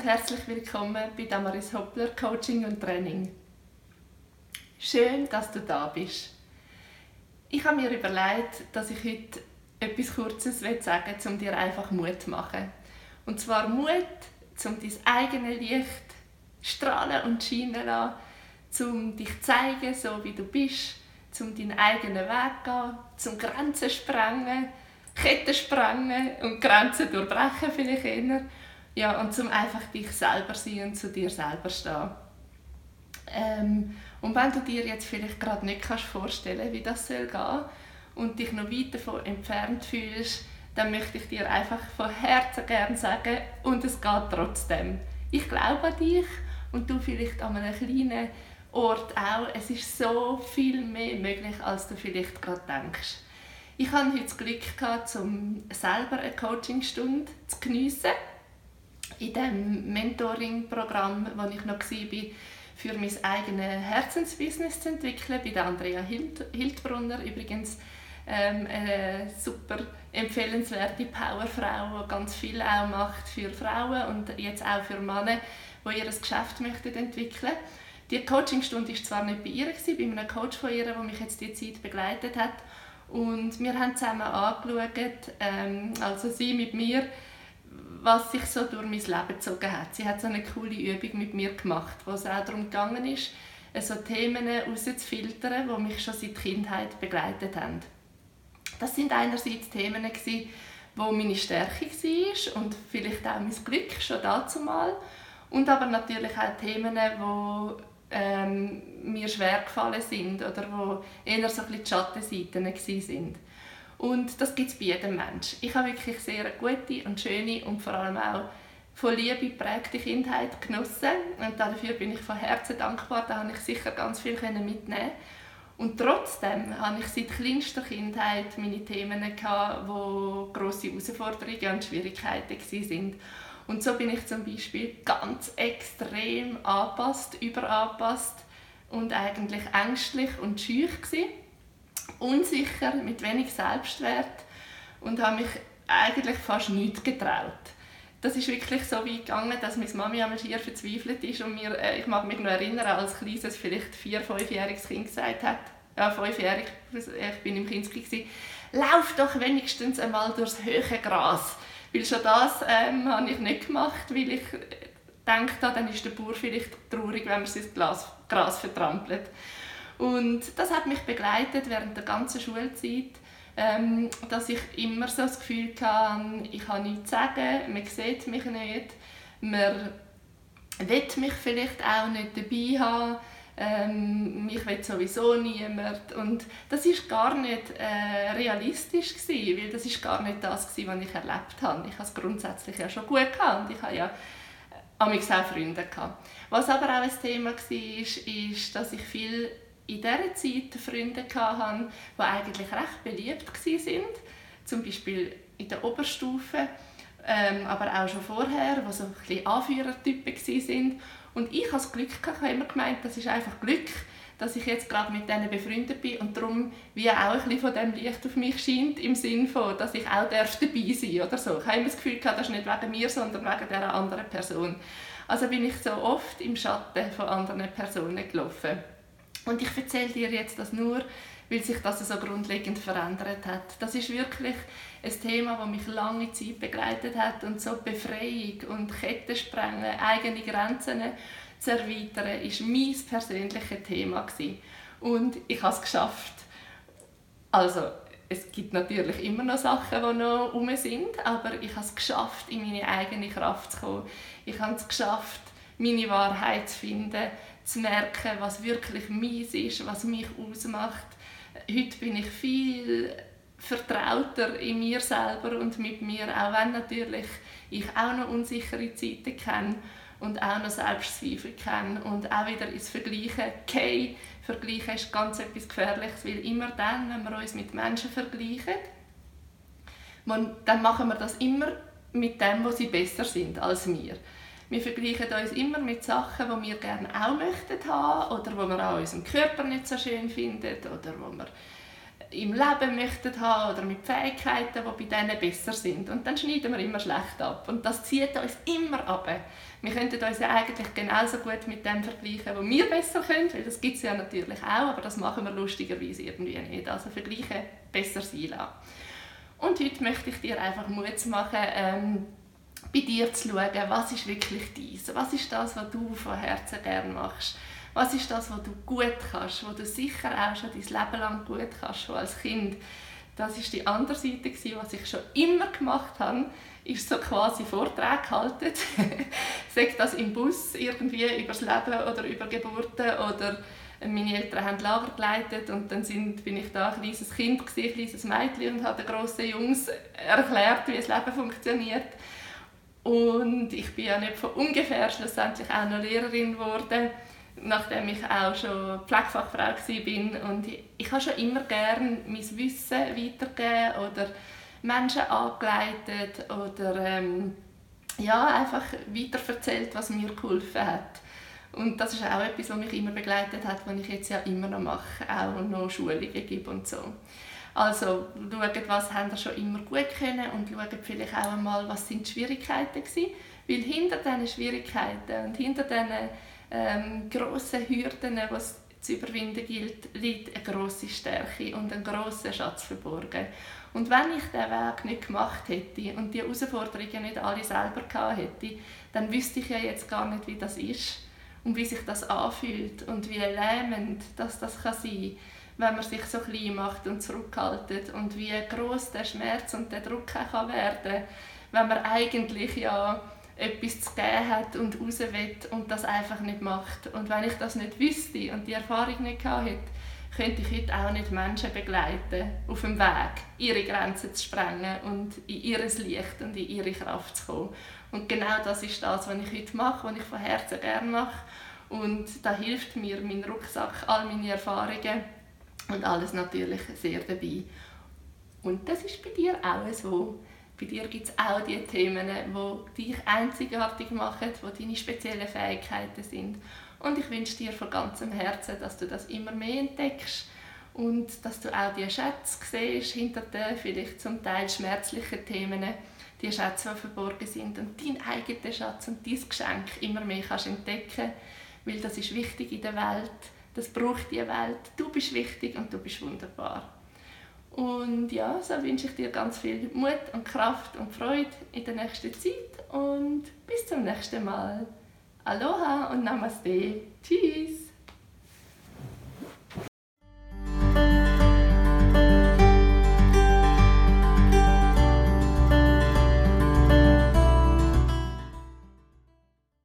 und herzlich willkommen bei Damaris Hoppler Coaching und Training. Schön, dass du da bist. Ich habe mir überlegt, dass ich heute etwas Kurzes sagen will, um dir einfach Mut zu machen. Und zwar Mut, um dein eigenes Licht strahlen und scheinen zu lassen, um dich zu zeigen, so wie du bist, um deinen eigenen Weg zu gehen, zum Grenzen zu sprengen, Ketten sprengen und Grenzen durchbrechen vielleicht eher. Ja, und zum einfach dich selber sein und zu dir selber stehen. Ähm, und wenn du dir jetzt vielleicht gerade nicht kannst vorstellen wie das soll gehen und dich noch weit davon entfernt fühlst, dann möchte ich dir einfach von Herzen gerne sagen, und es geht trotzdem. Ich glaube an dich und du vielleicht an einem kleinen Ort auch. Es ist so viel mehr möglich, als du vielleicht gerade denkst. Ich hatte heute das Glück, gehabt, um selber eine Coachingstunde zu geniessen. In dem Mentoring-Programm, wo ich noch war, für mein eigenes Herzensbusiness zu entwickeln, bei der Andrea Hildbrunner. Übrigens ähm, eine super empfehlenswerte Powerfrau, die ganz viel auch macht für Frauen und jetzt auch für Männer, die ihr Geschäft möchten entwickeln Die Coachingstunde war zwar nicht bei ihr, bei einem Coach von ihr, der mich jetzt die Zeit begleitet hat, und wir haben zusammen angeschaut, ähm, also sie mit mir, was sich so durch mein Leben gezogen hat. Sie hat so eine coole Übung mit mir gemacht, wo es auch darum gegangen ist, so Themen herauszufiltern, die mich schon seit Kindheit begleitet haben. Das sind einerseits Themen, die meine Stärke war und vielleicht auch mein Glück schon dazu mal. Und aber natürlich auch Themen, die ähm, mir schwer gefallen sind oder wo eher so ein bisschen die Schattenseiten sind. Und das gibt es bei jedem Menschen. Ich habe wirklich sehr gute und schöne und vor allem auch von Liebe geprägte Kindheit genossen und dafür bin ich von Herzen dankbar. Da habe ich sicher ganz viel mitnehmen und trotzdem hatte ich seit kleinster Kindheit meine Themen, gehabt, wo grosse Herausforderungen und Schwierigkeiten waren. Und so bin ich zum Beispiel ganz extrem angepasst, überangepasst und eigentlich ängstlich und schüch gewesen, unsicher, mit wenig Selbstwert und habe mich eigentlich fast nichts getraut. Das ist wirklich so weit gegangen, dass meine Mami einmal schier verzweifelt ist und mir, äh, ich mag mich noch erinnern, als kleines, vielleicht vier-, fünfjähriges Kind gesagt hat, ja, fünfjährig, ich bin im Kinski, lauf doch wenigstens einmal durchs höhere Gras weil schon das ähm, habe ich nicht gemacht, weil ich denke, dann ist der Bauer vielleicht traurig, wenn man sein Gras vertrampelt. Und das hat mich begleitet während der ganzen Schulzeit, ähm, dass ich immer so das Gefühl hatte, ich habe nichts zu sagen, man sieht mich nicht, man will mich vielleicht auch nicht dabei haben ähm, mich will sowieso niemand. Und das ist gar nicht äh, realistisch gewesen, weil das ist gar nicht das gewesen, was ich erlebt habe. Ich habe es grundsätzlich ja schon gut gehabt und ich habe ja äh, auch Freunde gehabt. Was aber auch ein Thema war, ist dass ich viel in dieser Zeit Freunde hatte, die eigentlich recht beliebt waren. Zum Beispiel in der Oberstufe, ähm, aber auch schon vorher, die so ein bisschen Anführertypen waren. Und ich habe das Glück ich habe immer gemeint, das ist einfach Glück, dass ich jetzt gerade mit denen befreundet bin und darum wie auch ein bisschen von dem Licht auf mich scheint, im Sinne von, dass ich auch dabei sein oder so. Ich habe immer das Gefühl gehabt, das ist nicht wegen mir, sondern wegen dieser anderen Person. Also bin ich so oft im Schatten von anderen Personen gelaufen. Und ich erzähle dir jetzt das nur, weil sich das so grundlegend verändert hat. Das ist wirklich ein Thema, das mich lange Zeit begleitet hat und so Befreiung und Ketten sprengen, eigene Grenzen zu erweitern, ist mein persönliches Thema gewesen. und ich habe es geschafft. Also es gibt natürlich immer noch Sachen, die noch um sind, aber ich habe es geschafft, in meine eigene Kraft zu kommen. Ich habe es geschafft, meine Wahrheit zu finden, zu merken, was wirklich meins ist, was mich ausmacht heute bin ich viel vertrauter in mir selber und mit mir, auch wenn natürlich ich auch noch unsichere Zeiten kenne und auch noch Selbstzweifel kenne und auch wieder ins Vergleichen gehe. Vergleichen ist ganz etwas Gefährliches, weil immer dann, wenn wir uns mit Menschen vergleichen, dann machen wir das immer mit dem, wo sie besser sind als wir. Wir vergleichen uns immer mit Sachen, die wir gerne auch möchten haben oder wo wir an unserem Körper nicht so schön finden oder wo wir im Leben möchten haben oder mit Fähigkeiten, die bei denen besser sind. Und dann schneiden wir immer schlecht ab. Und das zieht uns immer ab. Wir könnten uns ja eigentlich genauso gut mit dem vergleichen, was wir besser können, weil das gibt es ja natürlich auch, aber das machen wir lustigerweise irgendwie nicht. Also vergleichen besser sein lassen. Und heute möchte ich dir einfach Mut machen, ähm, bei dir zu schauen, was ist wirklich dies, was ist das, was du von Herzen gerne machst, was ist das, was du gut kannst, was du sicher auch schon dein Leben lang gut kannst, schon als Kind. Das ist die andere Seite, was ich schon immer gemacht habe, ist so quasi Vorträge gehalten. Sag das im Bus irgendwie über das Leben oder über Geburten oder meine Eltern haben Lager geleitet und dann sind, bin ich da ein kleines Kind, ein kleines Mädchen und habe den grossen Jungs erklärt, wie das Leben funktioniert. Und ich bin ja nicht von ungefähr schlussendlich auch noch Lehrerin geworden, nachdem ich auch schon Pflegefachfrau war. Und ich, ich habe schon immer gerne mein Wissen weitergegeben oder Menschen angeleitet oder ähm, ja, einfach weiterverzählt, was mir geholfen hat. Und das ist auch etwas, was mich immer begleitet hat, was ich jetzt ja immer noch mache, auch noch Schulungen gebe und so. Also schaut, was haben wir schon immer gut können und schaut vielleicht auch einmal, was sind die Schwierigkeiten gewesen. Weil hinter diesen Schwierigkeiten und hinter diesen ähm, grossen Hürden, die es zu überwinden gilt, liegt eine grosse Stärke und ein grosser Schatz verborgen. Und wenn ich diesen Weg nicht gemacht hätte und die Herausforderungen nicht alle selber gehabt hätte, dann wüsste ich ja jetzt gar nicht, wie das ist und wie sich das anfühlt und wie lähmend das, das kann sein wenn man sich so klein macht und zurückhaltet und wie groß der Schmerz und der Druck kann werden wenn man eigentlich ja etwas zu geben hat und raus will und das einfach nicht macht. Und wenn ich das nicht wüsste und die Erfahrung nicht hätte, könnte ich heute auch nicht Menschen begleiten auf dem Weg, ihre Grenzen zu sprengen und in ihr Licht und in ihre Kraft zu kommen. Und genau das ist das, was ich heute mache, was ich von Herzen gerne mache. Und da hilft mir mein Rucksack, all meine Erfahrungen und alles natürlich sehr dabei. Und das ist bei dir auch so. Bei dir gibt es auch die Themen, die dich einzigartig machen, die deine speziellen Fähigkeiten sind. Und ich wünsche dir von ganzem Herzen, dass du das immer mehr entdeckst und dass du auch die Schätze siehst hinter den vielleicht zum Teil schmerzlichen Themen, die Schätze, die verborgen sind und deinen eigenen Schatz und dein Geschenk immer mehr kannst entdecken, weil das ist wichtig in der Welt das braucht die Welt. Du bist wichtig und du bist wunderbar. Und ja, so wünsche ich dir ganz viel Mut und Kraft und Freude in der nächsten Zeit und bis zum nächsten Mal. Aloha und Namaste. Tschüss.